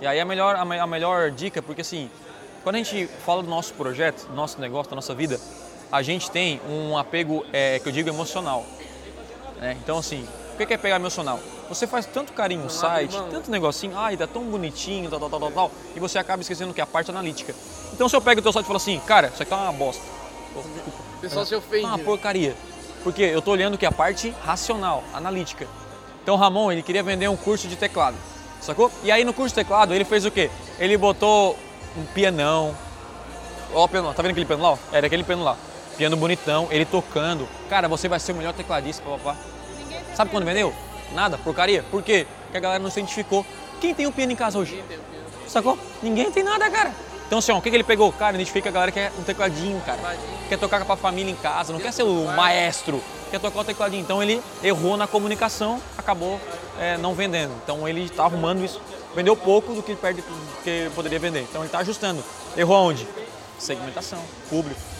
E aí a melhor, a, me- a melhor dica, porque assim, quando a gente fala do nosso projeto, do nosso negócio, da nossa vida, a gente tem um apego, é, que eu digo, emocional. né? Então assim, o que é pegar emocional? Você faz tanto carinho no site, tanto negocinho, ai, tá tão bonitinho, tal, tal, tal, tal, tal, e você acaba esquecendo que é a parte analítica. Então se eu pego o teu site e falo assim, cara, isso aqui tá uma bosta. O pessoal se ofende. Tá uma né? porcaria. Porque eu tô olhando que é a parte racional, analítica. Então o Ramon, ele queria vender um curso de teclado, sacou? E aí no curso de teclado ele fez o quê? Ele botou um pianão. Ó o piano tá vendo aquele piano lá? Era aquele piano lá. Piano bonitão, ele tocando. Cara, você vai ser o melhor tecladista, papapá. Sabe quando vendeu? Nada, porcaria. Por quê? Porque a galera não se identificou. Quem tem um piano em casa hoje? Sacou? Ninguém tem nada, cara. Então, assim, ó, o que, que ele pegou? Cara, identifica que a galera quer um tecladinho, cara. Quer tocar pra família em casa, não quer ser o maestro, quer tocar o tecladinho. Então, ele errou na comunicação, acabou é, não vendendo. Então, ele tá arrumando isso. Vendeu pouco do que perde do que poderia vender. Então, ele tá ajustando. Errou aonde? Segmentação, público.